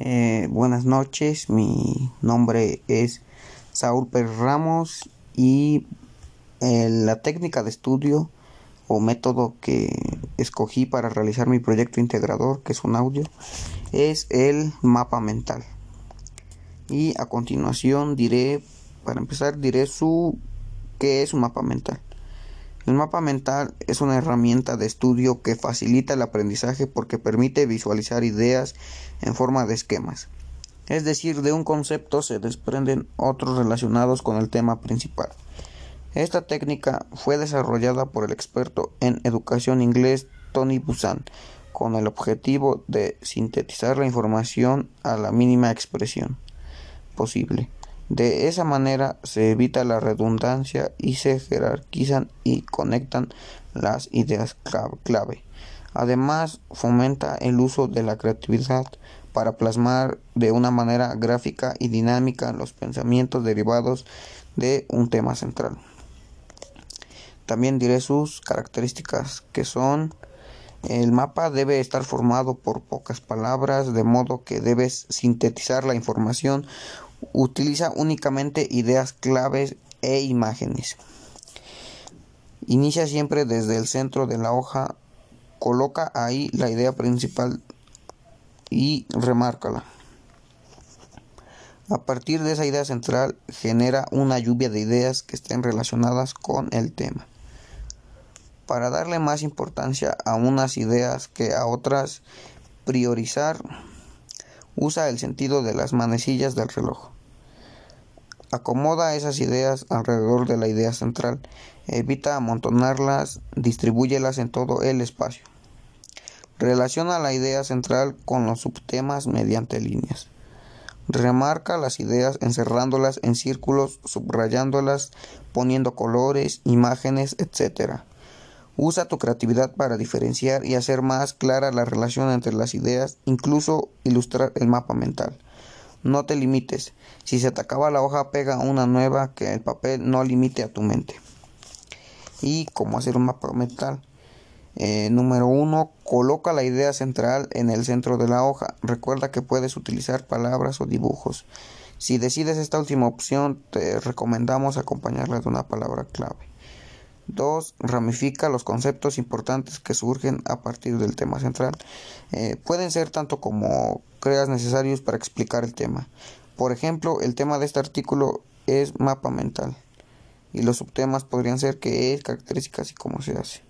Eh, buenas noches, mi nombre es Saúl Pérez Ramos y eh, la técnica de estudio o método que escogí para realizar mi proyecto integrador, que es un audio, es el mapa mental. Y a continuación diré, para empezar, diré su qué es un mapa mental. El mapa mental es una herramienta de estudio que facilita el aprendizaje porque permite visualizar ideas en forma de esquemas. Es decir, de un concepto se desprenden otros relacionados con el tema principal. Esta técnica fue desarrollada por el experto en educación inglés Tony Busan con el objetivo de sintetizar la información a la mínima expresión posible. De esa manera se evita la redundancia y se jerarquizan y conectan las ideas clave. Además, fomenta el uso de la creatividad para plasmar de una manera gráfica y dinámica los pensamientos derivados de un tema central. También diré sus características que son el mapa debe estar formado por pocas palabras, de modo que debes sintetizar la información Utiliza únicamente ideas claves e imágenes. Inicia siempre desde el centro de la hoja, coloca ahí la idea principal y remárcala. A partir de esa idea central genera una lluvia de ideas que estén relacionadas con el tema. Para darle más importancia a unas ideas que a otras, priorizar Usa el sentido de las manecillas del reloj. Acomoda esas ideas alrededor de la idea central. Evita amontonarlas, distribúyelas en todo el espacio. Relaciona la idea central con los subtemas mediante líneas. Remarca las ideas encerrándolas en círculos, subrayándolas, poniendo colores, imágenes, etc. Usa tu creatividad para diferenciar y hacer más clara la relación entre las ideas, incluso ilustrar el mapa mental. No te limites. Si se te acaba la hoja, pega una nueva que el papel no limite a tu mente. Y cómo hacer un mapa mental. Eh, número uno, coloca la idea central en el centro de la hoja. Recuerda que puedes utilizar palabras o dibujos. Si decides esta última opción, te recomendamos acompañarla de una palabra clave. 2. Ramifica los conceptos importantes que surgen a partir del tema central. Eh, pueden ser tanto como creas necesarios para explicar el tema. Por ejemplo, el tema de este artículo es mapa mental y los subtemas podrían ser qué es, características y cómo se hace.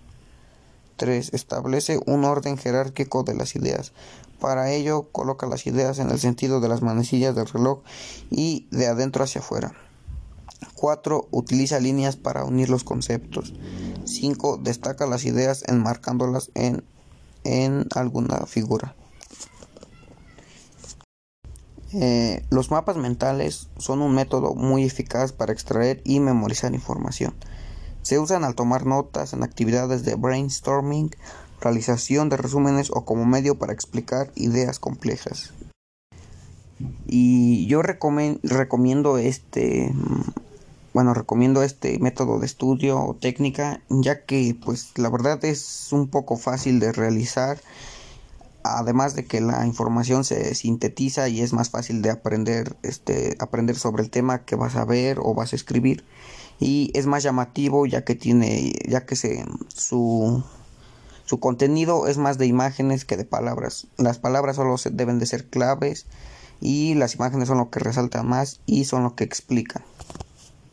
3. Establece un orden jerárquico de las ideas. Para ello, coloca las ideas en el sentido de las manecillas del reloj y de adentro hacia afuera. 4. Utiliza líneas para unir los conceptos. 5. Destaca las ideas enmarcándolas en, en alguna figura. Eh, los mapas mentales son un método muy eficaz para extraer y memorizar información. Se usan al tomar notas en actividades de brainstorming, realización de resúmenes o como medio para explicar ideas complejas. Y yo recomiendo este bueno, recomiendo este método de estudio o técnica, ya que pues la verdad es un poco fácil de realizar, además de que la información se sintetiza y es más fácil de aprender, este, aprender sobre el tema que vas a ver o vas a escribir y es más llamativo ya que tiene, ya que se, su, su contenido es más de imágenes que de palabras. Las palabras solo deben de ser claves y las imágenes son lo que resaltan más y son lo que explican.